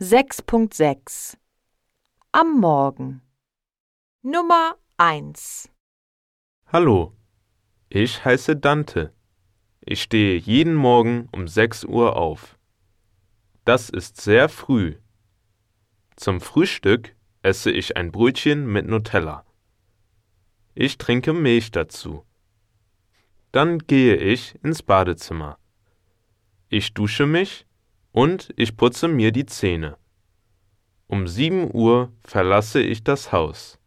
6.6 Am Morgen Nummer 1 Hallo, ich heiße Dante. Ich stehe jeden Morgen um 6 Uhr auf. Das ist sehr früh. Zum Frühstück esse ich ein Brötchen mit Nutella. Ich trinke Milch dazu. Dann gehe ich ins Badezimmer. Ich dusche mich und ich putze mir die Zähne. Um 7 Uhr verlasse ich das Haus.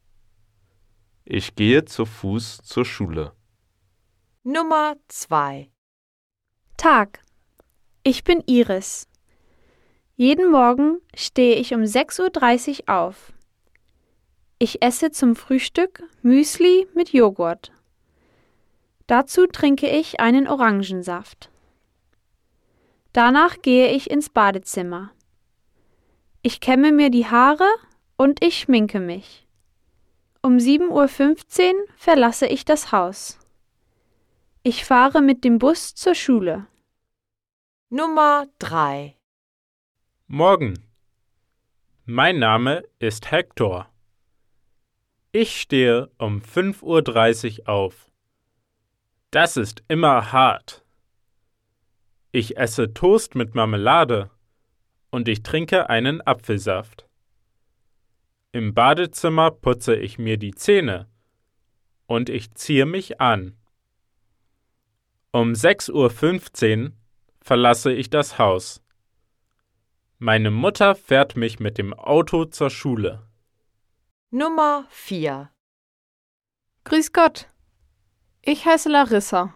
Ich gehe zu Fuß zur Schule. Nummer 2 Tag. Ich bin Iris. Jeden Morgen stehe ich um 6.30 Uhr auf. Ich esse zum Frühstück Müsli mit Joghurt. Dazu trinke ich einen Orangensaft. Danach gehe ich ins Badezimmer. Ich kämme mir die Haare und ich schminke mich. Um 7.15 Uhr verlasse ich das Haus. Ich fahre mit dem Bus zur Schule. Nummer 3 Morgen. Mein Name ist Hector. Ich stehe um 5.30 Uhr auf. Das ist immer hart. Ich esse Toast mit Marmelade und ich trinke einen Apfelsaft. Im Badezimmer putze ich mir die Zähne und ich ziehe mich an. Um 6.15 Uhr verlasse ich das Haus. Meine Mutter fährt mich mit dem Auto zur Schule. Nummer 4 Grüß Gott. Ich heiße Larissa.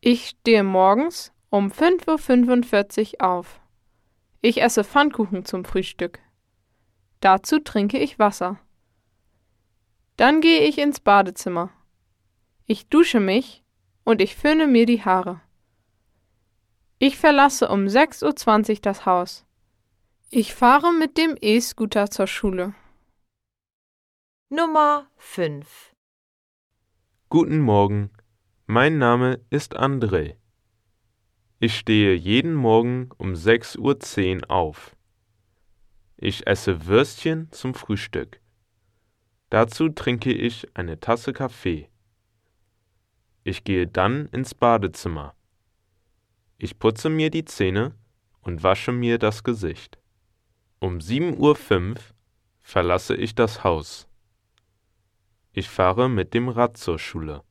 Ich stehe morgens um 5.45 Uhr auf. Ich esse Pfannkuchen zum Frühstück. Dazu trinke ich Wasser. Dann gehe ich ins Badezimmer. Ich dusche mich und ich föhne mir die Haare. Ich verlasse um 6.20 Uhr das Haus. Ich fahre mit dem E-Scooter zur Schule. Nummer 5 Guten Morgen, mein Name ist André. Ich stehe jeden Morgen um 6.10 Uhr auf. Ich esse Würstchen zum Frühstück. Dazu trinke ich eine Tasse Kaffee. Ich gehe dann ins Badezimmer. Ich putze mir die Zähne und wasche mir das Gesicht. Um 7.05 Uhr verlasse ich das Haus. Ich fahre mit dem Rad zur Schule.